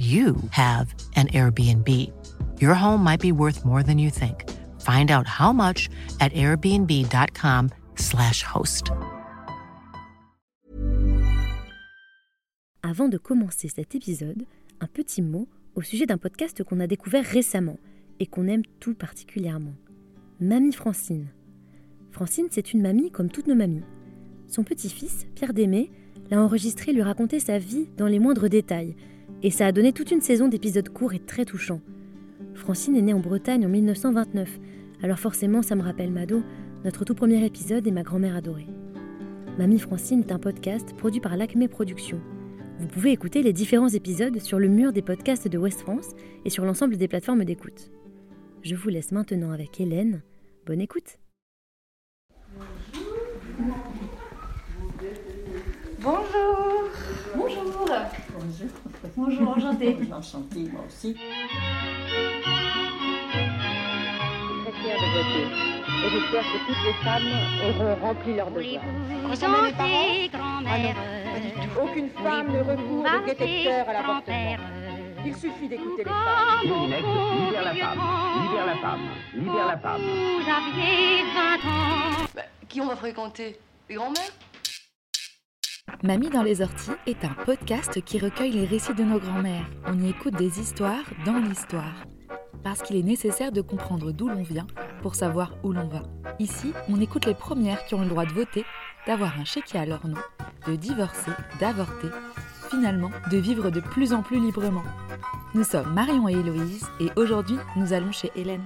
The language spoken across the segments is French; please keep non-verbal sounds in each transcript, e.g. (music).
you have an Airbnb. Your home might be worth more than you think. Find out how much at airbnb.com/slash host. Avant de commencer cet épisode, un petit mot au sujet d'un podcast qu'on a découvert récemment et qu'on aime tout particulièrement. Mamie Francine. Francine, c'est une mamie comme toutes nos mamies. Son petit-fils, Pierre Démé, l'a enregistré lui raconter sa vie dans les moindres détails – et ça a donné toute une saison d'épisodes courts et très touchants. Francine est née en Bretagne en 1929, alors forcément ça me rappelle Mado, notre tout premier épisode et ma grand-mère adorée. Mamie Francine est un podcast produit par l'Acme Productions. Vous pouvez écouter les différents épisodes sur le mur des podcasts de West France et sur l'ensemble des plateformes d'écoute. Je vous laisse maintenant avec Hélène. Bonne écoute. Bonjour. Bonjour. Bonjour. Bonjour, enchantée. Enchantée, moi aussi. très fière de voter. Et j'espère que toutes les femmes auront rempli leur devoir. Concernant les parents grand-mère, Aucune femme ne recourt de détecteur à l'avortement. Il suffit d'écouter les femmes. Moulinex, libère la femme, libère la femme, libère la femme. Vous aviez 20 ans. Bah, qui on va fréquenter? Les grands-mères? Mamie dans les orties est un podcast qui recueille les récits de nos grands-mères. On y écoute des histoires dans l'histoire. Parce qu'il est nécessaire de comprendre d'où l'on vient pour savoir où l'on va. Ici, on écoute les premières qui ont le droit de voter, d'avoir un chéquier à leur nom, de divorcer, d'avorter, finalement de vivre de plus en plus librement. Nous sommes Marion et Héloïse et aujourd'hui nous allons chez Hélène.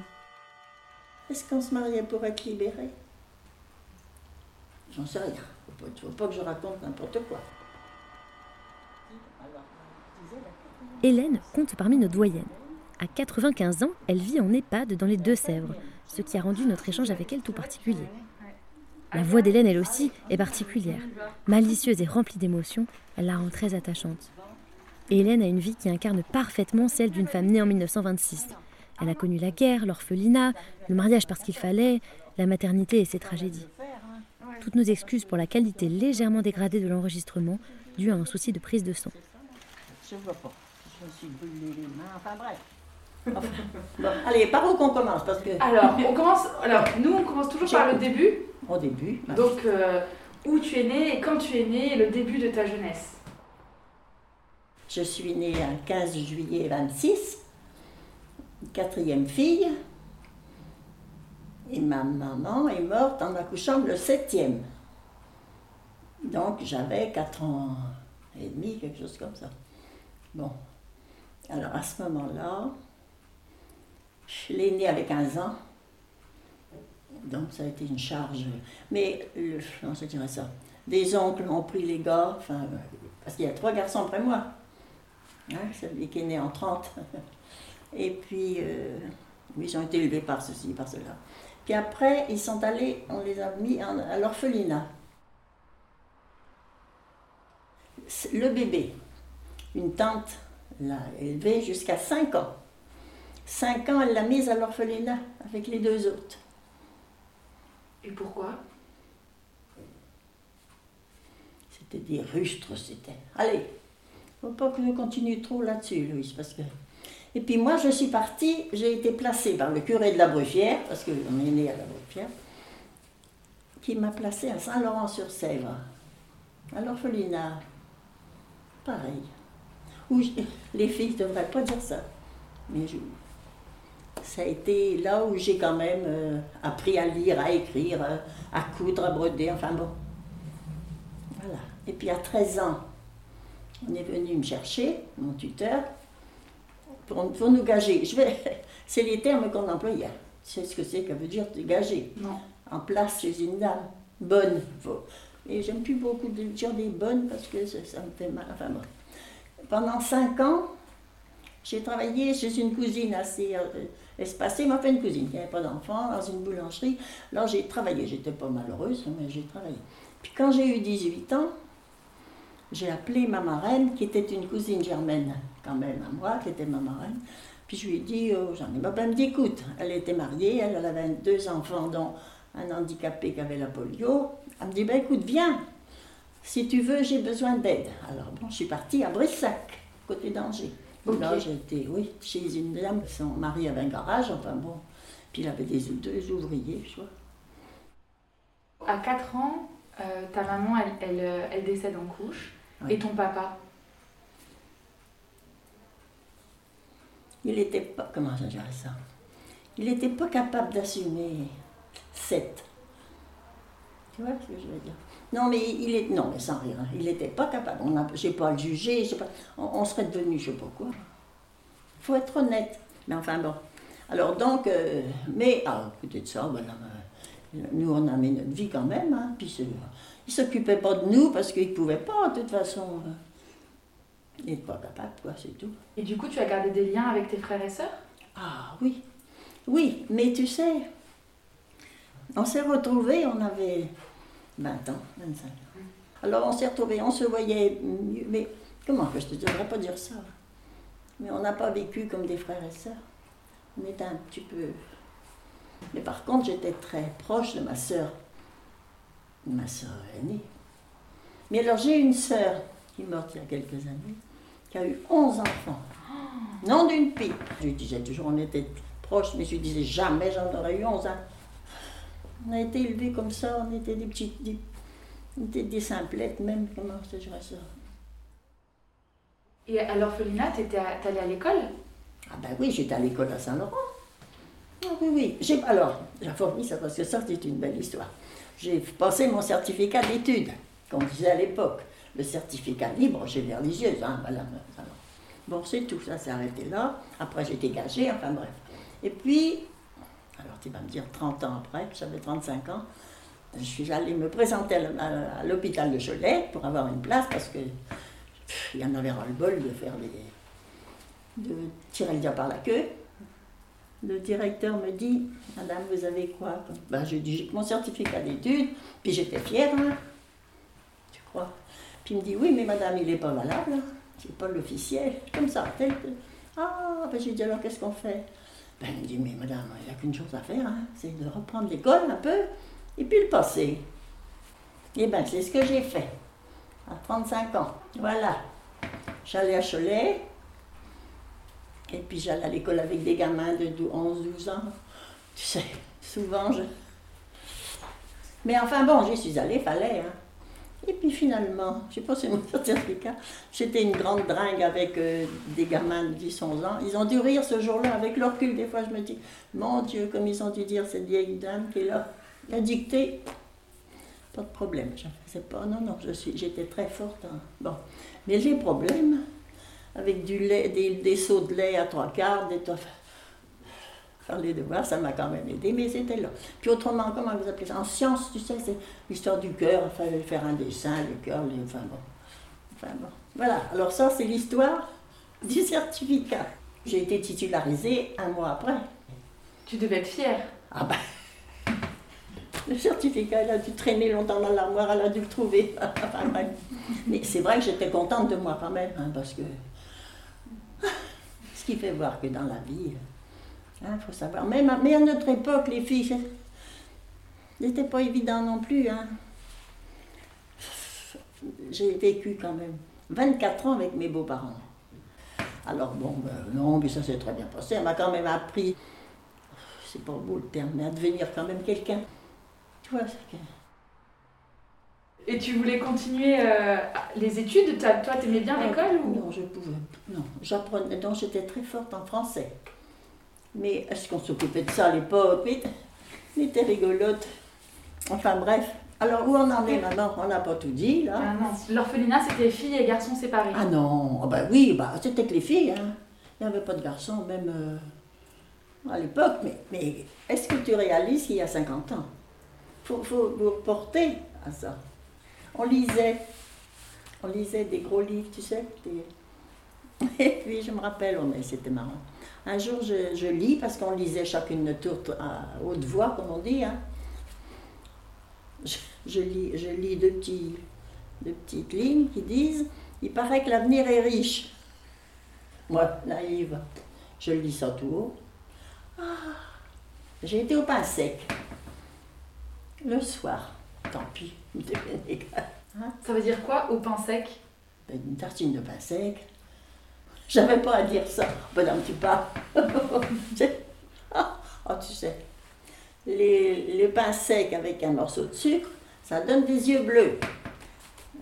Est-ce qu'on se mariait pour être J'en sais rien. Il ne faut pas que je raconte n'importe quoi. Hélène compte parmi nos doyennes. À 95 ans, elle vit en EHPAD dans les Deux-Sèvres, ce qui a rendu notre échange avec elle tout particulier. La voix d'Hélène, elle aussi, est particulière. Malicieuse et remplie d'émotions, elle la rend très attachante. Hélène a une vie qui incarne parfaitement celle d'une femme née en 1926. Elle a connu la guerre, l'orphelinat, le mariage parce qu'il fallait, la maternité et ses tragédies. Toutes nos excuses pour la qualité légèrement dégradée de l'enregistrement, due à un souci de prise de son. Je vois pas. Je me suis brûlé les mains. Enfin bref. Enfin, (laughs) bon, allez, par où qu'on commence? Parce que Alors, on commence. Alors, nous, on commence toujours par le début. au début, bah, Donc, euh, où tu es né et quand tu es né et le début de ta jeunesse? je suis née un 15 juillet 26, quatrième fille. Et ma maman est morte en accouchant le septième. Donc j'avais 4 ans et demi, quelque chose comme ça. Bon. Alors à ce moment-là, je l'ai née avec 15 ans. Donc ça a été une charge. Mais, le, comment je dirais ça? Des oncles ont pris les gars, enfin, parce qu'il y a trois garçons après moi. Hein, celui qui est né en 30. (laughs) Et puis, euh, ils ont été élevés par ceci, par cela. Puis après, ils sont allés, on les a mis en- à l'orphelinat. Le bébé, une tante l'a élevé jusqu'à 5 ans. 5 ans, elle l'a mise à l'orphelinat avec les deux autres. Et pourquoi? C'était des rustres, c'était. Allez, faut pas que je continue trop là-dessus, Louise, parce que. Et puis moi, je suis partie, j'ai été placée par le curé de la Bruffière, parce qu'on est né à la Bruffière, qui m'a placée à Saint-Laurent-sur-Sèvre, à l'orphelinat. Pareil. Où les filles ne devraient pas dire ça. Mais je- ça a été là où j'ai quand même euh, appris à lire, à écrire, euh, à coudre, à broder, enfin bon. Voilà. Et puis à 13 ans, on est venu me chercher, mon tuteur, pour, pour nous gager. Je vais, (laughs) c'est les termes qu'on employait. Tu sais ce que c'est que veut dire te gager Non. En place chez une dame. Bonne. Et j'aime plus beaucoup de dire des bonnes parce que ça, ça me fait mal. Enfin bon. Pendant 5 ans, J'ai travaillé chez une cousine assez euh, espacée, m'a fait une cousine qui n'avait pas d'enfant, dans une boulangerie. Alors j'ai travaillé, j'étais pas malheureuse, mais j'ai travaillé. Puis quand j'ai eu 18 ans, j'ai appelé ma marraine, qui était une cousine germaine quand même à moi, qui était ma marraine. Puis je lui ai dit, oh, j'en ai ma Elle me dit, écoute, elle était mariée, elle, elle avait deux enfants, dont un handicapé qui avait la polio. Elle me dit, ben écoute, viens, si tu veux, j'ai besoin d'aide. Alors bon, je suis partie à Brissac, côté d'Angers. Là, j'étais, oui, chez une dame, son mari avait un garage, enfin bon. Puis il avait des deux ouvriers, je vois. À 4 ans, euh, ta maman, elle, elle, euh, elle, décède en couche. Et ton papa? Il n'était pas, comment je dirais ça? Il n'était pas capable d'assumer sept. Tu vois ce que je veux dire? Non, mais il est, non, mais sans rire, hein. il n'était pas capable. On a, j'ai pas juger, pas, on, serait devenu, je sais pas quoi. Il faut être honnête. Mais enfin bon. Alors donc, euh, mais à côté de ça, voilà, euh, nous on a mis notre vie quand même. Hein, puis il s'occupait pas de nous parce qu'il pouvait pas, de toute façon. Euh. N'est pas capable, quoi, c'est tout. Et du coup, tu as gardé des liens avec tes frères et sœurs? Ah oui, oui, mais tu sais, on s'est retrouvés, on avait 20 ans, 25 ans. Alors on s'est retrouvés, on se voyait mieux, mais comment que je te devrais pas dire ça? Mais on n'a pas vécu comme des frères et sœurs. On était un petit peu. Mais par contre, j'étais très proche de ma sœur, ma sœur aînée. Mais alors j'ai une sœur qui est morte il y a quelques années, qui a eu 11 enfants. Non d'une pipe. Je lui disais toujours, on était proches, mais je lui disais jamais j'en aurais eu 11 ans. On a été élevés comme ça, on était des petites, des, on était des simplettes même, comment je dirais ça. Et à l'orphelinat, tu étais allée à l'école? Ah ben oui, j'étais à l'école à Saint-Laurent. Ah oui, oui. J'ai, alors, j'ai fourni ça parce que ça, c'est une belle histoire. J'ai passé mon certificat d'études, comme disait à l'époque. Le certificat libre, j'ai l'air religieuse, hein, voilà. Bon, c'est tout, ça s'est arrêté là. Après, j'ai été gagée, enfin bref. Et puis, alors tu vas me dire 30 ans après, j'avais 35 ans, je suis allée me présenter à l'hôpital de Cholet pour avoir une place parce que il y en avait ras-le-bol de faire des. de tirer le diable par la queue. Le directeur me dit Madame, vous avez quoi? Ben, Je dis J'ai mon certificat d'études, puis j'étais fière, hein. Puis il me dit Oui, mais madame, il n'est pas valable, c'est pas l'officiel, comme ça, tel Ah, ben j'ai dit Alors qu'est-ce qu'on fait? Ben, il me dit, mais madame, il n'y a qu'une chose à faire, hein, c'est de reprendre l'école un peu et puis le passer. Eh bien, c'est ce que j'ai fait, à 35 ans. Voilà. J'allais à Cholet, et puis j'allais à l'école avec des gamins de 11-12 ans. Tu sais, souvent je. Mais enfin bon, j'y suis allée, fallait. Hein. Et puis finalement, je sais pas si mon certificat, j'étais une grande dringue avec euh, des gamins de 10-11 ans. Ils ont dû rire ce jour-là avec leur cul. Des fois, je me dis, mon Dieu, comme ils ont dû dire cette vieille dame qui est là, la dictée. Pas de problème, je ne pas. Non, non, j'étais très forte. Hein. Bon. Mais les problèmes, avec du lait, des, des seaux de lait à trois quarts, des faire les devoirs, ça m'a quand même aidé, mais c'était là. Puis autrement, comment vous appelez ça? En sciences, tu sais, c'est l'histoire du cœur, il fallait faire un dessin, le cœur, les... enfin bon. Enfin bon. Voilà, alors ça, c'est l'histoire du certificat. J'ai été titularisée un mois après. Tu devais être fière. Ah ben. (laughs) Le certificat, il a dû traîner longtemps dans l'armoire, elle a dû le trouver. (laughs) mais c'est vrai que j'étais contente de moi quand même, hein, parce que. Ce qui fait voir que dans la vie, il hein, faut savoir. mais à notre époque, les filles, n'était pas évident non plus. Hein. J'ai vécu quand même 24 ans avec mes beaux-parents. Alors bon, ben, non, mais ça s'est très bien passé. Elle m'a quand même appris, c'est pas beau le terme, mais à devenir quand même quelqu'un. Tu vois, c'est Et tu voulais continuer euh, les études? Toi, t'aimais bien ah, l'école ou... Non, je pouvais. Non, j'apprenais. Donc j'étais très forte en français. Mais est-ce qu'on s'occupait de ça à l'époque? On était rigolote. Enfin bref. Alors où on en est maintenant? On n'a pas tout dit là. Ah non, l'orphelinat c'était filles et garçons séparés. Ah non, oh, bah oui, bah, c'était que les filles. Hein. Il n'y avait pas de garçons même euh, à l'époque. Mais, mais est-ce que tu réalises qu'il y a 50 ans? Il faut, faut vous reporter à ça. On lisait, on lisait des gros livres, tu sais, (laughs) Et puis je me rappelle, oh, mais c'était marrant. Un jour, je, je lis, parce qu'on lisait chacune notre tour à haute voix, comme on dit. Hein. Je, je lis, je lis deux, petits, deux petites lignes qui disent Il paraît que l'avenir est riche. Moi, naïve, je lis ça tout haut. Ah, j'ai été au pain sec. Le soir, tant pis, hein? (laughs) Ça veut dire quoi au pain sec? Ben, Une tartine de pain sec. J'avais pas à dire ça. Ben non, tu pas. oh, (laughs) tu sais, les, les pains secs avec un morceau de sucre, ça donne des yeux bleus.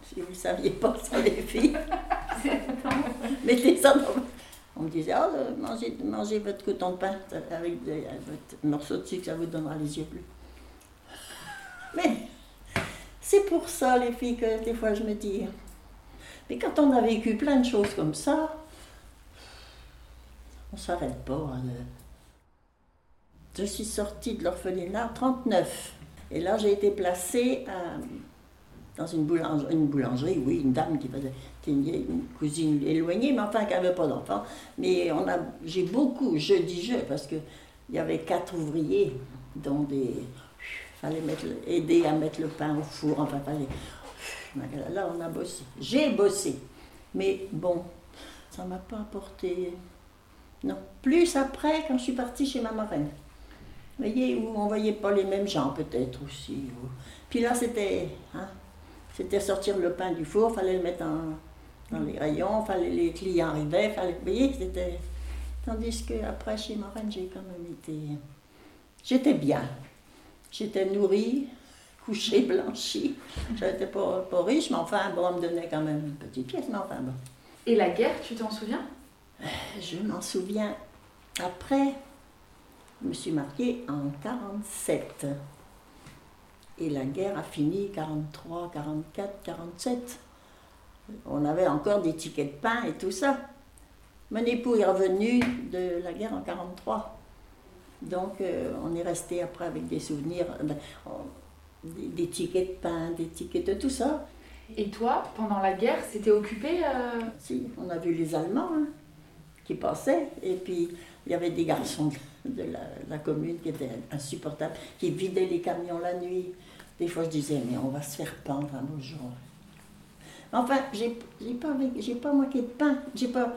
Si vous ne saviez pas ça, les filles, mettez ça dans. On me disait, oh, mangez, mangez votre coton de pain avec votre morceau de sucre, ça vous donnera les yeux bleus. (laughs) Mais c'est pour ça, les filles, que des fois je me dis. Mais quand on a vécu plein de choses comme ça, on ne s'arrête pas. Hein, je suis sortie de l'orphelinat 39. Et là, j'ai été placée dans une boulangerie, une boulangerie, oui, une dame qui faisait, une, cousine éloignée, mais enfin qui n'avait pas d'enfant. Mais on a, j'ai beaucoup, je dis je, parce qu'il y avait quatre ouvriers, dont des. fallait mettre, aider à mettre le pain au four, enfin, fallait. Là, on a bossé. J'ai bossé. Mais bon, ça ne m'a pas apporté non. Plus après, quand je suis partie chez ma marraine. Vous voyez, où on ne voyait pas les mêmes gens peut-être aussi. Puis là, c'était hein, c'était sortir le pain du four, fallait le mettre dans les rayons, fallait, les clients arrivaient, fallait, vous voyez, c'était... Tandis qu'après, chez Marraine, j'ai quand même été... J'étais bien. J'étais nourrie, (laughs) couchée, blanchie. J'étais pas, pas riche, mais enfin, bon, on me donnait quand même une petite pièce, mais enfin bon. Et la guerre, tu t'en souviens? Je m'en souviens après, je me suis mariée en 47. Et la guerre a fini 43, 44, 47. On avait encore des tickets de pain et tout ça. Mon époux est revenu de la guerre en 43. Donc euh, on est resté après avec des souvenirs, euh, ben, des, tickets de pain, des tickets de tout ça. Et toi, pendant la guerre, c'était occupé euh? Si, on a vu les Allemands. Hein qui passaient. Et puis, il y avait des garçons (laughs) de la, commune qui étaient insupportables, qui vidaient les camions la nuit. Des fois, je disais, mais on va se faire pendre un beau jour. Enfin, j'ai pas, pas manqué de pain. J'ai pas,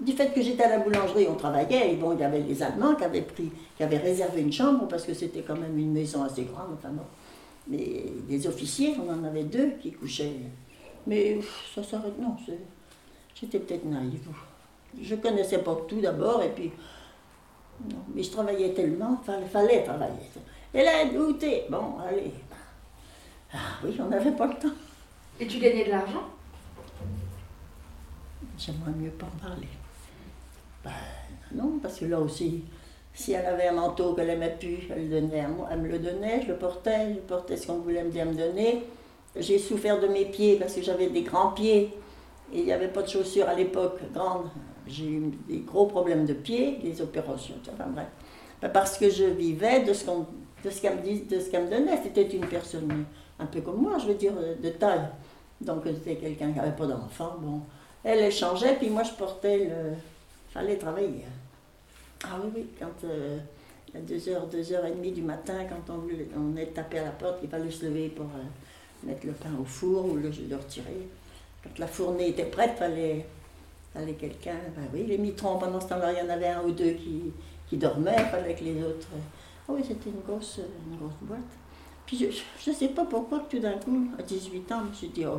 du fait que j'étais à la boulangerie, on travaillait, et bon, il y avait les Allemands qui avaient, pris, qui avaient réservé une chambre, parce que c'était quand même une maison assez grande, enfin Mais des officiers, on en avait deux qui couchaient. Mais ça s'arrête, non, j'étais peut-être naïve. Je connaissais pas tout d'abord, et puis. Non, mais je travaillais tellement, il fallait, travailler. Et là, goûter, bon, allez. Ah oui, on n'avait pas le temps. Et tu gagnais de l'argent? J'aimerais mieux pas en parler. Ben non, parce que là aussi, si elle avait un manteau qu'elle aimait plus, elle, donnait elle me le donnait, je le portais, je portais ce qu'on voulait me donner. J'ai souffert de mes pieds parce que j'avais des grands pieds et il n'y avait pas de chaussures à l'époque grandes. J'ai eu des gros problèmes de pied, des opérations, enfin bref. Parce que je vivais de ce qu'elle me, me donnait. C'était une personne un peu comme moi, je veux dire, de taille. Donc c'était quelqu'un qui n'avait pas d'enfant. Bon, elle échangeait, puis moi je portais le. fallait travailler. Ah oui, oui, quand euh, à 2h, 2h30 du matin, quand on, on est tapé à la porte, il fallait se lever pour euh, mettre le pain au four ou le, le retirer. Quand la fournée était prête, il fallait fallait quelqu'un. Ben oui, les mitrons, pendant ce temps-là, il y en avait un ou deux qui, qui dormaient, fallait que les autres. Ah oui, c'était une grosse, une grosse boîte. Puis je ne sais pas pourquoi, tout d'un coup, à 18 ans, je me suis dit, oh,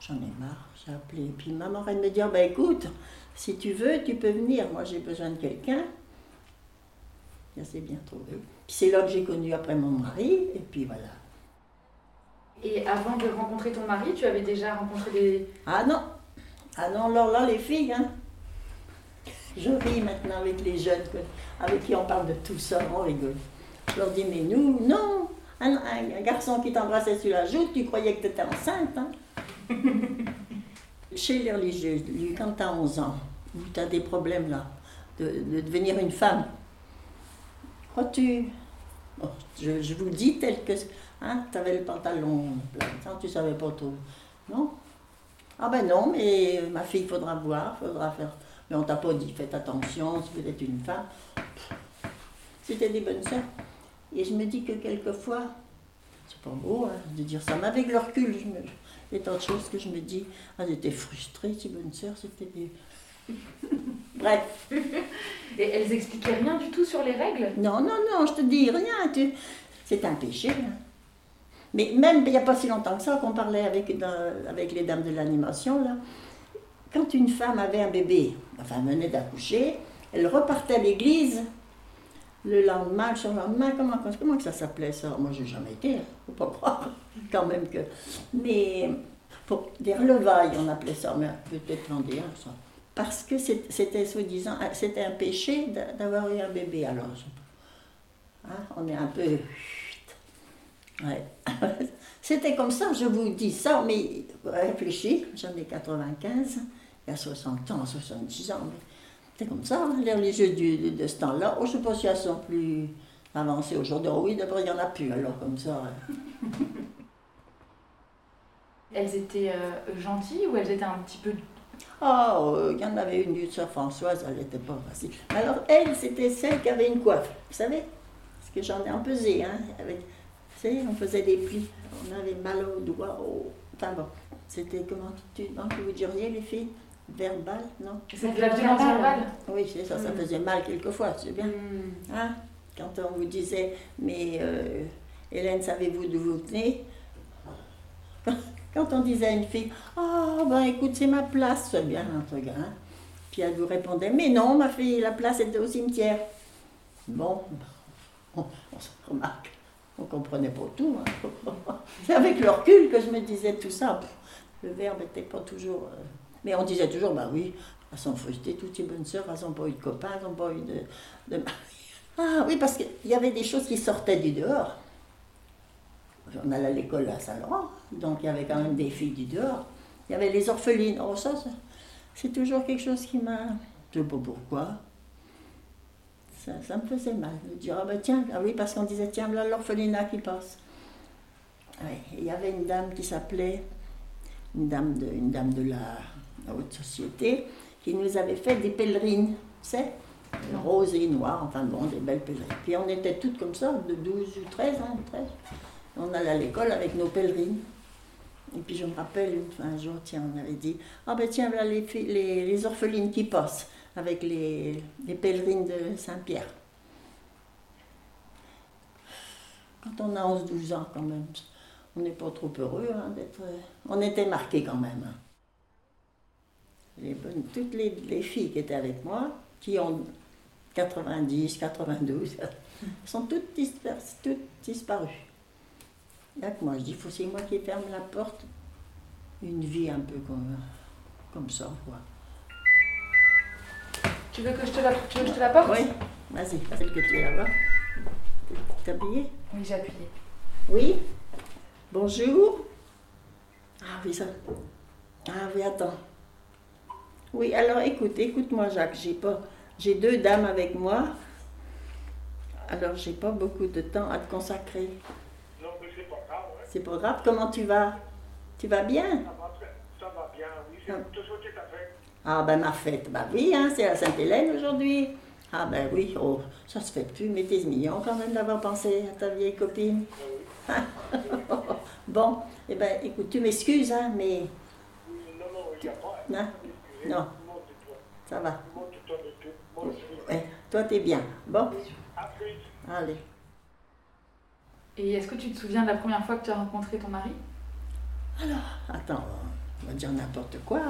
j'en ai marre, j'ai appelé. Puis maman, elle me dit, oh, ben écoute, si tu veux, tu peux venir, moi j'ai besoin de quelqu'un. Ça s'est bien trouvé. Puis c'est là que j'ai connu après mon mari, et puis voilà. Et avant de rencontrer ton mari, tu avais déjà rencontré des... Ah non, ah non, alors là, les filles, hein, je ris maintenant avec les jeunes avec qui on parle de tout ça, on rigole. Je leur dis, mais nous, non, un, garçon qui t'embrassait sur la joue, tu croyais que tu étais enceinte. Hein? Chez les religieux, quand tu as 11 ans, ou tu as des problèmes là, de, devenir une femme, crois-tu? Je, vous dis tel que. Hein, tu le pantalon plein, tu savais pas trop. Non? Ah ben non, mais ma fille, faudra voir, faudra faire. Mais on t'a pas dit, faites attention, si vous êtes une femme. C'était des bonnes sœurs. Et je me dis que quelquefois, c'est pas beau hein, de dire ça, mais avec le recul, je me, il y a tant de choses que je me dis, ah, elles étaient frustrées, ces bonnes sœurs, c'était des. (laughs) Bref. Et elles expliquaient rien du tout sur les règles? Non, non, non, je te dis rien. Tu... C'est un péché. hein. Mais même il n'y a pas si longtemps que ça qu'on parlait avec, avec les dames de l'animation, là. Quand une femme avait un bébé, enfin venait d'accoucher, elle repartait à l'église le lendemain, le surlendemain, comment, comment que ça s'appelait ça? Moi, j'ai jamais été, faut pas croire, (laughs) quand même que. Mais pour des relevailles, on appelait ça, mais peut-être vendéen, ça. Parce que c'était soi-disant, c'était un péché d'a- d'avoir eu un bébé. Alors, hein, on est un peu. Ouais. (laughs) C'était comme ça, je vous dis ça, mais réfléchis, j'en ai 95, il y a 60 ans, 70 ans, c'est comme ça, hein, les religieux du- de ce temps-là. Oh, je ne sais pas si elles sont plus avancées aujourd'hui. Oh oui, d'abord, il n'y en a plus, alors comme ça. (laughs) Elles étaient euh, gentilles ou elles étaient un petit peu. Oh, il y en avait une, une sœur Françoise, elle n'était pas facile. Alors, elle, c'était celle qui avait une coiffe, vous savez Parce que j'en ai en pesé, hein. Avec, on faisait des plis, on avait mal aux doigts, au... enfin bon. C'était, comment tu, que vous diriez, les filles? Verbal, non? C'est de la violence verbale Oui, c'est ça, ça Mm. faisait mal quelquefois, c'est bien. Hmm. Hein? Quand on vous disait, mais euh, Hélène, savez-vous d'où vous venez? Quand on disait à une fille, ah ben écoute, c'est ma place, c'est bien un truc, hein Puis elle vous répondait, mais non, ma fille, la place était au cimetière. Bon, on, on se remarque, on comprenait pas tout. hein. (laughs) C'est avec le recul que je me disais tout ça. Le verbe n'était pas toujours. euh, Mais on disait toujours, bah oui, elles sont frustrées, toutes ces bonnes sœurs, elles n'ont pas de copains, pas de, de (laughs) ah oui, parce qu'il y avait des choses qui sortaient du dehors. On allait à l'école à Saint-Laurent, donc il y avait quand même des filles du dehors. Il y avait les orphelines. Oh, ça, ça, c'est toujours quelque chose qui m'a. Je ne sais pas pourquoi. Ça, me faisait mal de dire, ah ben tiens, ah oui, parce qu'on disait, tiens, voilà l'orphelinat qui passe. Il y avait une dame qui s'appelait, une dame de, une dame de la, haute société, qui nous avait fait des pèlerines, tu sais roses et noires, enfin bon, des belles pèlerines. Puis on était toutes comme ça, de 12 ou 13, hein, 13. On allait à l'école avec nos pèlerines. Et puis je me rappelle, un jour, tiens, on avait dit, ah ben tiens, voilà les, les, les orphelines qui passent avec les, pèlerines de Saint-Pierre. Quand on a 11-12 ans quand même, on n'est pas trop heureux hein, d'être... On était marqués quand même. hein. Toutes les, les filles qui étaient avec moi, qui ont 90, 92, (laughs) sont toutes, toutes disparues. A que moi, je dis, c'est moi qui ferme la porte. Une vie un peu comme, comme ça, quoi. Tu veux que je te la, tu veux que je te la porte Oui, vas-y, celle que tu es là-bas. T'es habillée Oui, j'ai appuyé. Oui? Bonjour? Ah oui, ça. Ah oui, attends. Oui, alors écoute, écoute-moi, Jacques, j'ai pas. J'ai deux dames avec moi. Alors, j'ai pas beaucoup de temps à te consacrer. Non, mais c'est pas grave, ouais. C'est pas grave, comment tu vas? Tu vas bien? Ça va, ça va bien, oui. Je Ah. vais te souhaiter ta fête. Ah ben ma fête, bah oui, hein, c'est la Sainte-Hélène aujourd'hui. Ah ben oui, oh, ça se fait plus, mais t'es mignon quand même d'avoir pensé à ta vieille copine. (laughs) bon, eh ben écoute, tu m'excuses, hein, mais non, non, il n'y a pas. Non, non. Ça va. Ouais, toi t'es bien. Bon, À allez. Et est-ce que tu te souviens de la première fois que tu as rencontré ton mari? Attends, on va dire n'importe quoi.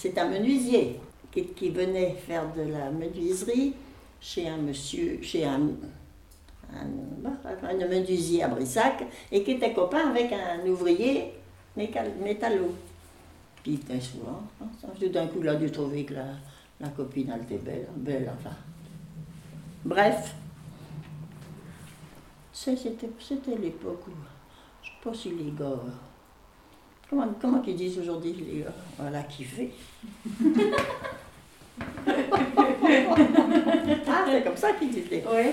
C'est un menuisier qui, venait faire de la menuiserie chez un monsieur, chez un, un, menuisier à Brissac, et qui était copain avec un ouvrier métallo. Puis souvent, hein, tout d'un coup, il a dû trouver que la, la copine, elle était belle, belle, enfin. Bref, c'était l'époque où, je sais pas si les gars, comment, comment ils disent aujourd'hui les gars, voilà, kiffer. (laughs) ah, c'est comme ça qu'ils disent les, Ouais,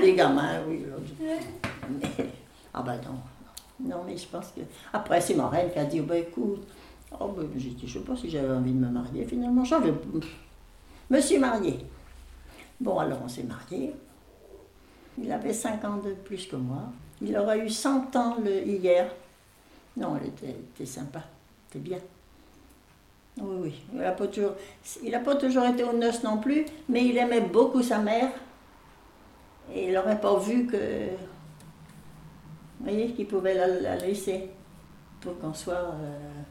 les, gamins, oui. Mais- ah ben non, non, mais je pense que... Après, c'est ma reine qui a dit, ben écoute, Oh, ben, j'ai dit, je sais pas si j'avais envie de me marier. Finalement, j'avais. me suis mariée. Bon, alors on s'est mariés. Il avait 5 ans de plus que moi. Il aurait eu 100 ans le, hier. Non, il était, était sympa. C'était bien. Oui, oui. Il n'a pas, toujours, pas toujours été aux noces non plus, mais il aimait beaucoup sa mère. Et il n'aurait pas vu que. Voyez, qu'il pouvait la, la laisser pour qu'on soit euh,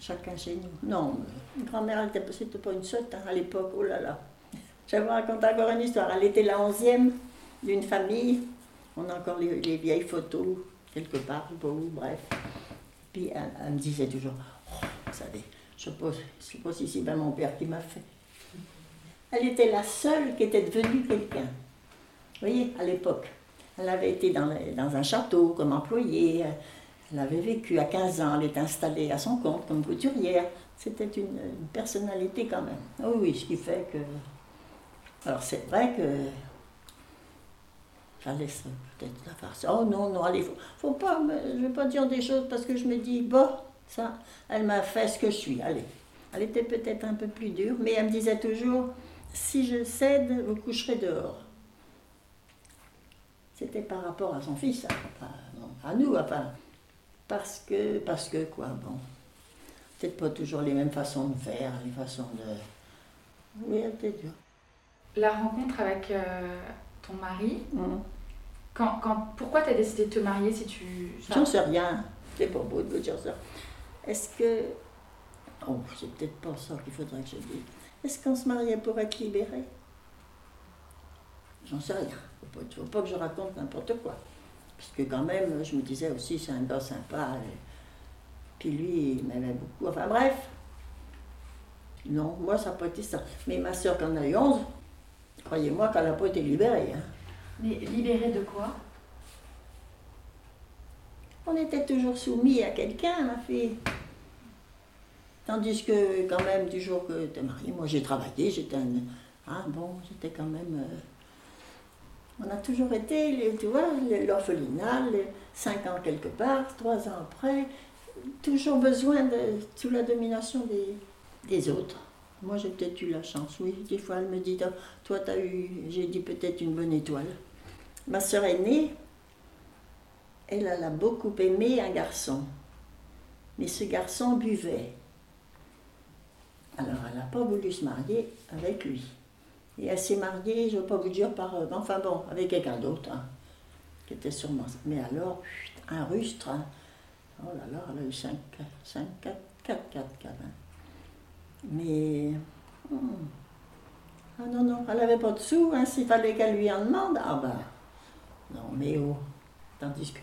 chacun chez nous. Non, ma grand-mère, c'était pas une sotte à l'époque. Oh là là. (laughs) Je vais vous raconter encore une histoire. Elle était la onzième d'une famille. On a encore les, les vieilles photos, quelque part, où, bref. Puis elle, me disait toujours, oh, vous savez, je si c'est bien mon père qui m'a fait. Elle était la seule qui était devenue quelqu'un. Vous voyez, à l'époque. Elle avait été dans, dans un château comme employée. Elle avait vécu à 15 ans. Elle était installée à son compte comme couturière. C'était une, personnalité quand même. Oui, oui, ce qui fait que. Alors c'est vrai que. Fallait se- peut-être la ça. Oh non, non, allez, faut, faut pas. Je vais pas dire des choses parce que je me dis, bon, ça, elle m'a fait ce que je suis. Allez. Elle était peut-être un peu plus dure, mais elle me disait toujours, si je cède, vous coucherez dehors. C'était par rapport à son fils, hein, pas- non, à nous, enfin. Parce que, parce que quoi, bon. Peut-être pas toujours les mêmes façons de faire, les façons de. Oui, elle était dure. La rencontre avec euh, ton mari, Mhm. Quand, quand, pourquoi tu as décidé de te marier si tu. J'en sais rien. C'est pas beau de vous dire ça. Est-ce que. Oh, c'est peut-être pas ça qu'il faudrait que je dise. Est-ce qu'on se mariait pour être libéré? J'en sais rien. Faut pas, faut pas que je raconte n'importe quoi. Parce que quand même, je me disais aussi, c'est un gars sympa. et- Puis lui, il m'aimait beaucoup. Enfin bref. Non, moi, ça n'a pas été ça. Mais ma soeur, quand elle a eu 11, croyez-moi qu'elle n'a pas été libérée. hein. Mais libéré de quoi? On était toujours soumis à quelqu'un, ma fille. Tandis que, quand même, du jour que tu es mariée, moi j'ai travaillé, j'étais un. Ah bon, j'étais quand même. euh, On a toujours été, tu vois, l'orphelinat, cinq ans quelque part, trois ans après, toujours besoin de. sous la domination des autres. Moi j'ai peut-être eu la chance, oui. Des fois elle me dit, Ah, toi tu as eu, j'ai dit peut-être une bonne étoile. Ma soeur aînée, elle, elle a beaucoup aimé un garçon. Mais ce garçon buvait. Alors, elle n'a pas voulu se marier avec lui. Et elle s'est mariée, je ne veux pas vous dire par. euh, Enfin bon, avec quelqu'un d'autre, hein, qui était sûrement. Mais alors, un rustre. hein. Oh là là, elle a eu 5, 5 4, 4, 4, 4. Mais. hmm. Ah non, non, elle n'avait pas de sous, hein, s'il fallait qu'elle lui en demande. Ah ben. Non, mais oh. Tandis que.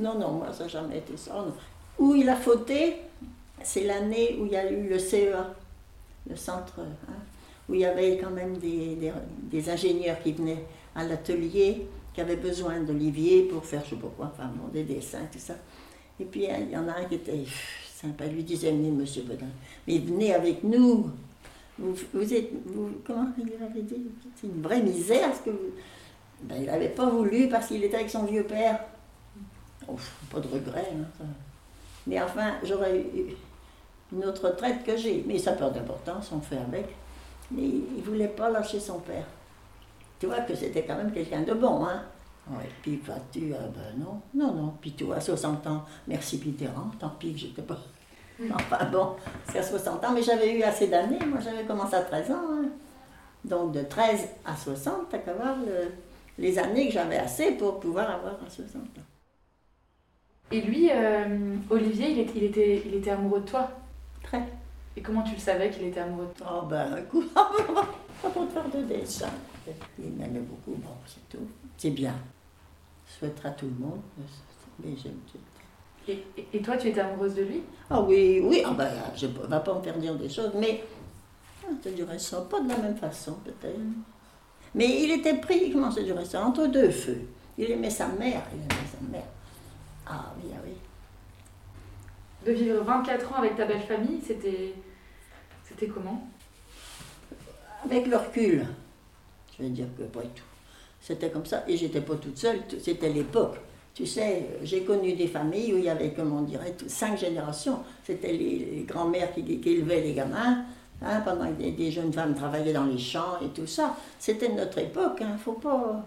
Non, non, moi, ça n'a jamais été ça. Où il a fauté, c'est l'année où il y a eu le CEA, le centre, hein, où il y avait quand même des, des- ingénieurs qui venaient à l'atelier, qui avaient besoin d'Olivier pour faire je sais pas quoi, enfin bon, des dessins, tout ça. Et puis il y en a un qui était sympa, lui disait Venez, monsieur Bedin, mais venez avec nous. Vous, êtes, vous, comment il avait dit? C'est une vraie misère, ce que vous. Ben, il n'avait pas voulu parce qu'il était avec son vieux père. Oh, pas de regret. hein, ça. Mais enfin, j'aurais eu une autre retraite que j'ai. Mais ça n'a d'importance, on fait avec. Mais il ne voulait pas lâcher son père. Tu vois que c'était quand même quelqu'un de bon, hein Ouais, puis vas-tu, ah ben non, non, non. Puis toi, à 60 ans, merci Mitterrand, tant pis que j'étais pas. Enfin bon, c'est à 60 ans, mais j'avais eu assez d'années. Moi, j'avais commencé à 13 ans. hein. Donc de 13 à 60, t'as qu'à voir le- les années que j'avais assez pour pouvoir avoir à 60 ans. Et lui, euh, Olivier, il était, il, était, il était amoureux de toi? Très. Et comment tu le savais qu'il était amoureux de toi? Oh ben, (laughs) écoute, pas pour te faire de dessin. Il m'aimait beaucoup, bon, c'est tout. C'est bien. Je souhaiterais à tout le monde, mais j'aime tout. et, et- toi, tu étais amoureuse de lui? Ah oui, oui, ah ben, je ne vais pas me faire dire des choses, mais ah, je te dirais ça, pas de la même façon peut-être. Mais il était pris, comment je dirais ça, entre deux feux. Il aimait sa mère, il aimait sa mère. Ah oui, ah oui. De vivre 24 ans avec ta belle famille, c'était. C'était comment? Avec le recul, je vais dire que pas tout. C'était comme ça, et j'étais pas toute seule, c'était l'époque. Tu sais, j'ai connu des familles où il y avait, comme on dirait, cinq générations. C'était les, les grands-mères qui, qui élevaient les gamins, hein, pendant que des, des jeunes femmes travaillaient dans les champs et tout ça. C'était notre époque, hein, faut pas...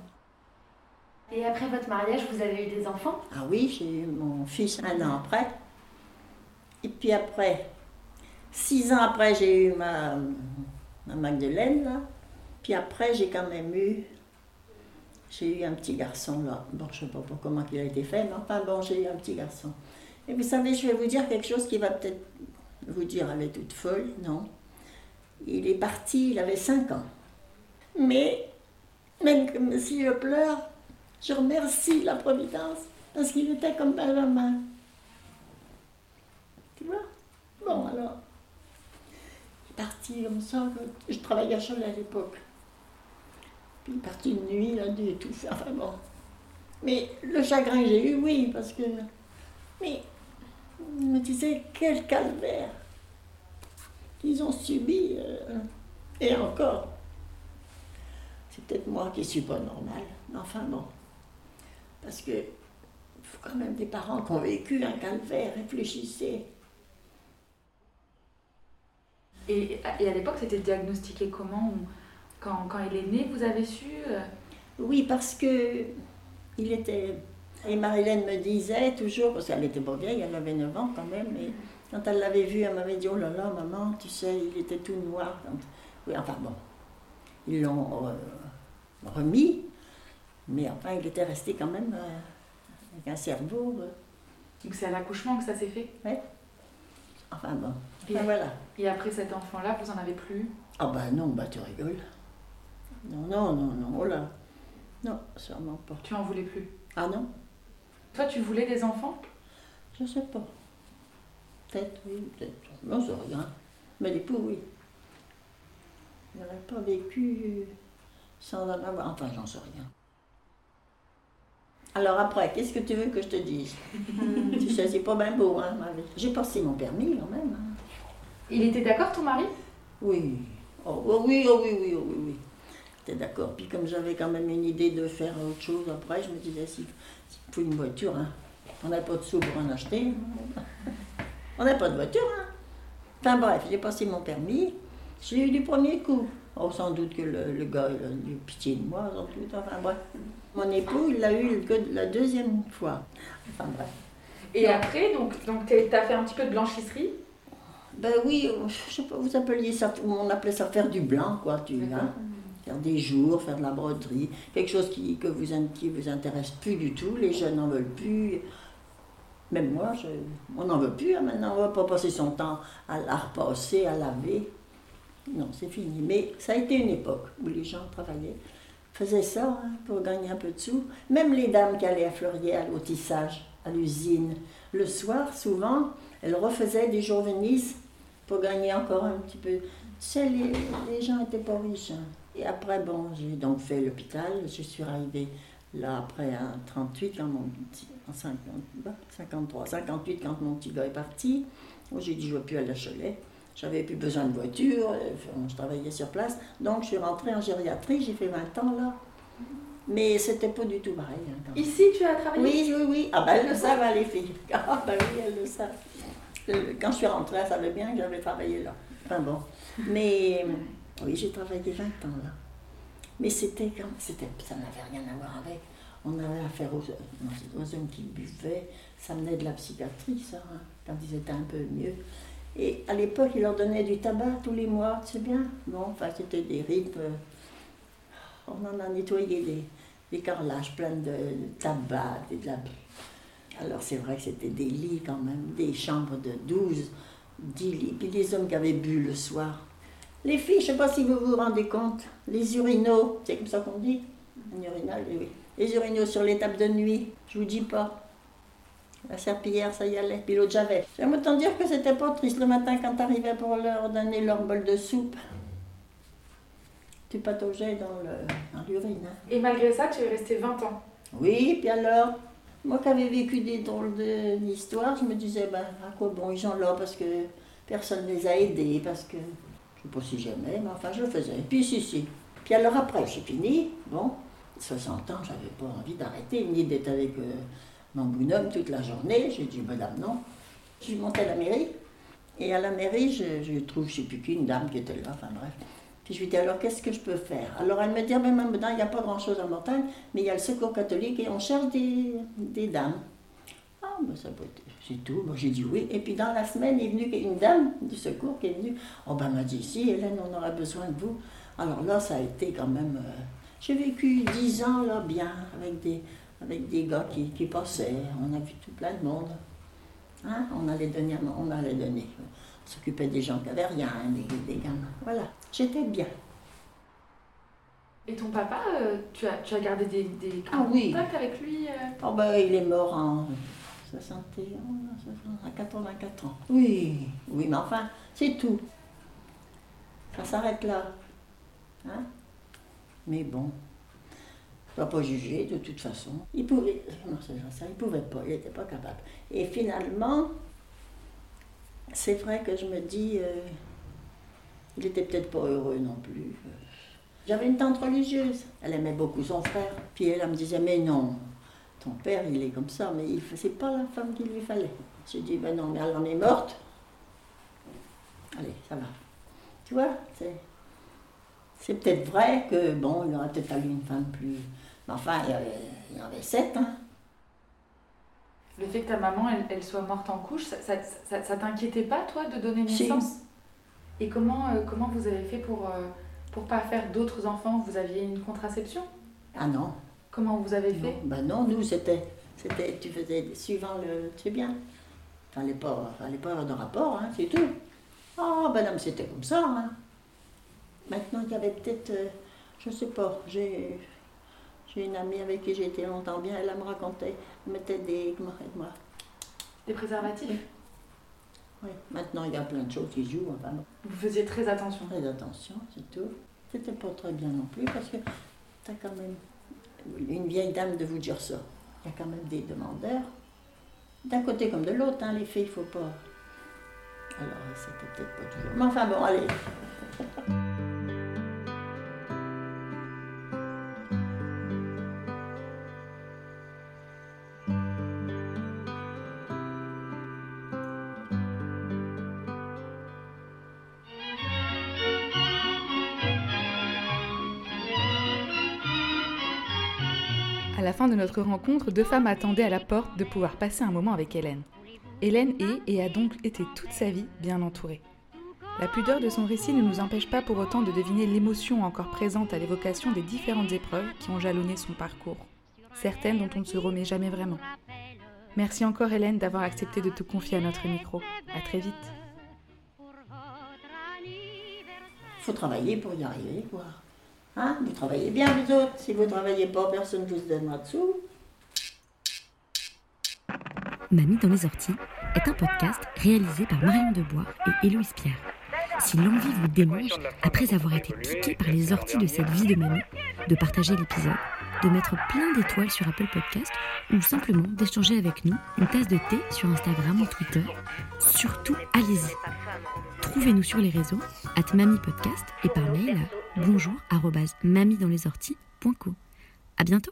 Et après votre mariage, vous avez eu des enfants? Ah oui, j'ai eu mon fils un an après. Et puis après, six ans après, j'ai eu ma, ma Magdeleine, là. Puis après, j'ai quand même eu... J'ai eu un petit garçon, là. Bon, je ne sais pas comment il a été fait, mais enfin, bon, j'ai eu un petit garçon. Et vous savez, je vais vous dire quelque chose qui va peut-être vous dire, elle est toute folle, non? Il est parti, il avait cinq ans. Mais, même si je pleure, je remercie la Providence parce qu'il était comme Benjamin. Tu vois? Bon, alors, il est parti comme ça. Je travaillais à Cholet à l'époque. Puis il parti une nuit, là, de tout faire. Enfin bon. Mais le chagrin que j'ai eu, oui, parce que. Mais je me disais, quel calvaire qu'ils ont subi. euh, et encore. C'est peut-être moi qui suis pas normale. Mais enfin bon. Parce que il faut quand même des parents qui ont vécu un calvaire, réfléchissez. Et, et à l'époque, c'était diagnostiqué comment quand, quand il est né, vous avez su euh, Oui, parce que il était. Et Marilène me disait toujours, parce qu'elle était pas vieille, elle avait 9 ans quand même, et quand elle l'avait vu, elle m'avait dit Oh là là, maman, tu sais, il était tout noir. Donc, oui, enfin bon. Ils l'ont euh, remis, mais enfin, il était resté quand même euh, avec un cerveau. euh, Donc c'est à l'accouchement que ça s'est fait enfin bon. Et, Enfin, voilà. et après cet enfant-là, vous en avez plus Ah ben non, bah tu rigoles. Non, non, non, non, oh là. Non, sûrement pas. Tu en voulais plus Ah non, Toi, tu voulais des enfants? Je sais pas. Peut-être, oui, peut-être. Non, c'est rien. Mais l'époux, oui. Il n'aurait pas vécu sans en avoir. Enfin, j'en sais rien. Alors après, qu'est-ce que tu veux que je te dise? (laughs) Tu sais, c'est pas bien beau, hein, ma vie. J'ai passé mon permis quand même. hein. Il était d'accord, ton mari? Oui. Oh, oh oui, oh oui, oui, oh oui, oui. J'étais d'accord. Puis comme j'avais quand même une idée de faire autre chose après, je me disais, s'il s'il faut une voiture, hein. on n'a pas de sous pour en acheter. (laughs) On n'a pas de voiture. Hein. Enfin bref, j'ai passé mon permis. Je l'ai eu du premier coup. Oh, sans doute que le, le gars, il a eu pitié de moi, sans doute. Enfin bref. Mon époux, il l'a eu le- la deuxième fois. Enfin bref. Et après, donc, donc tu as fait un petit peu de blanchisserie? Ben oui, je sais pas, vous appeliez ça, on appelait ça faire du blanc, quoi, tu vois. Faire des jours, faire de la broderie, quelque chose qui, que vous, vous intéresse plus du tout, les jeunes n'en veulent plus. Même moi, je, on n'en veut plus, hein, maintenant, on va pas passer son temps à la repasser, à laver. Non, c'est fini. Mais ça a été une époque où les gens travaillaient, faisaient ça hein, pour gagner un peu de sous. Même les dames qui allaient à Fleurières, au tissage, à l'usine, le soir, souvent, elles refaisaient des jours Venise pour gagner encore un petit peu. Tu sais, les, les gens n'étaient pas riches. hein. Et après, bon, j'ai donc fait l'hôpital. Je suis arrivée là après à 38, quand mon petit, en 50, bah, 53, 58, quand mon petit gars est parti. J'ai dit, je ne vais plus aller à Cholet. J'avais plus besoin de voiture, euh, je travaillais sur place. Donc, je suis rentrée en gériatrie, j'ai fait 20 ans là. Mais c'était pas du tout pareil. hein. Ici, tu as travaillé? Oui, oui, oui. Ah ben, elles le savent, hein, les filles. (laughs) Ah ben oui, elles le savent. Euh, Quand je suis rentrée, elles savaient bien que j'avais travaillé là. Enfin bon. Mais euh, oui, j'ai travaillé 20 ans là. Mais c'était comme... C'était, ça n'avait rien à voir avec. On avait affaire aux, aux- hommes qui buvaient. Ça venait de la psychiatrie, ça, hein, quand ils étaient un peu mieux. Et à l'époque, ils leur donnaient du tabac tous les mois, tu sais bien. Bon, enfin, c'était des ripes. euh, on en a nettoyé des, des carrelages pleins de tabac et de la... Alors c'est vrai que c'était des lits quand même, des chambres de 12, 10 lits, puis des hommes qui avaient bu le soir. Les filles, je ne sais pas si vous vous rendez compte, les urinaux, c'est comme ça qu'on dit Un urinal, oui. Les urinaux sur les tables de nuit, je vous dis pas. La serpillière, ça y allait. Puis l'autre j'avais. J'aime autant dire que c'était pas triste le matin quand t'arrivais pour leur donner leur bol de soupe. Tu pataugeais dans l'urine. hein. Et malgré ça, tu es resté 20 ans. Oui, puis alors, moi qui avais vécu des drôles de- d'histoires, je me disais, ben, à quoi bon ils sont là parce que personne ne les a aidés, parce que, je sais pas si j'aimais, mais enfin je le faisais. Puis si, si. Puis alors après, j'ai fini, bon, 60 ans, j'avais pas envie d'arrêter, ni d'être avec, euh, mon bonhomme toute la journée. J'ai dit, madame, non. Je suis montée à la mairie. Et à la mairie, je, je trouve, je ne sais plus qui, une dame qui était là, enfin bref. Puis je lui dis, alors qu'est-ce que je peux faire? Alors elle me dit, ah, mais maintenant, il n'y a pas grand-chose en montagne, mais il y a le secours catholique et on cherche des, des dames. Ah, ben ça peut être, c'est tout. Moi, j'ai dit oui. Et puis dans la semaine, est venue une dame du secours qui est venue. Oh, ben, elle m'a dit, si, Hélène, on aura besoin de vous. Alors là, ça a été quand même. euh, j'ai vécu dix ans, là, bien, avec des, avec des gars qui, qui passaient. On a vu tout plein de monde. Hein? On allait donner, on allait donner. On s'occupait des gens qui n'avaient rien, des, des gamins. Voilà, j'étais bien. Et ton papa, euh, tu, as, tu as gardé des, des Ah oui. contacts avec lui euh? Oh ben, il est mort en 61, à 84 ans. Oui, oui, mais enfin, c'est tout. Ça s'arrête là. Hein? Mais bon, je ne dois pas juger de toute façon. Il pouvait, non, c'est ça, il pouvait pas, il n'était pas capable. Et finalement, c'est vrai que je me dis, euh, il était peut-être pas heureux non plus. J'avais une tante religieuse, elle aimait beaucoup son frère. Puis elle, elle me disait, mais non, ton père, il est comme ça, mais il c'est pas la femme qu'il lui fallait. J'ai dit, ben non, mais elle en est morte. Allez, ça va. Tu vois, c'est, c'est peut-être vrai que, bon, il aurait peut-être fallu une femme plus... Mais enfin, il y, avait, il y en avait sept, hein. Le fait que ta maman, elle, elle soit morte en couche, ça, ça, ça- ça t'inquiétait pas, toi, de donner Si. naissance? Et comment, euh, comment vous avez fait pour euh, pour pas faire d'autres enfants? Vous aviez une contraception? Ah non, Comment vous avez fait non. Ben non, nous, c'était, c'était, tu faisais suivant le, sais bien. Fallait pas, fallait pas avoir de rapport, hein, c'est tout. Ah, ben non, mais c'était comme ça, hein. Maintenant, il y avait peut-être, euh, je sais pas, j'ai, j'ai une amie avec qui j'ai été longtemps bien, elle, me racontait, elle mettait des, comment. Des préservatifs? Oui, maintenant, il y a plein de choses qui jouent, enfin. Vous faisiez très attention. Très attention, c'est tout. C'était pas très bien non plus parce que t'as quand même une vieille dame de vous dire ça. Il y a quand même des demandeurs. D'un côté comme de l'autre, hein, les filles, il faut pas. Alors, c'était peut-être pas toujours. Mais enfin bon, allez. De notre rencontre, deux femmes attendaient à la porte de pouvoir passer un moment avec Hélène. Hélène est et a donc été toute sa vie bien entourée. La pudeur de son récit ne nous empêche pas pour autant de deviner l'émotion encore présente à l'évocation des différentes épreuves qui ont jalonné son parcours, certaines dont on ne se remet jamais vraiment. Merci encore Hélène d'avoir accepté de te confier à notre micro. À très vite. Faut travailler pour y arriver, quoi. Hein Vous travaillez bien, vous autres. Si vous travaillez pas, personne ne vous donnera. Mamie dans les orties est un podcast réalisé par Marion Debois et Héloïse Pierre. Si l'envie vous démange, après avoir été piqué par les orties de cette vie de mamie, de partager l'épisode, de mettre plein d'étoiles sur Apple Podcast ou simplement d'échanger avec nous une tasse de thé sur Instagram ou Twitter, surtout allez-y. Trouvez-nous sur les réseaux, at Mamie Podcast et par mail à bonjour arobase mamiedanslesorties.co. À bientôt!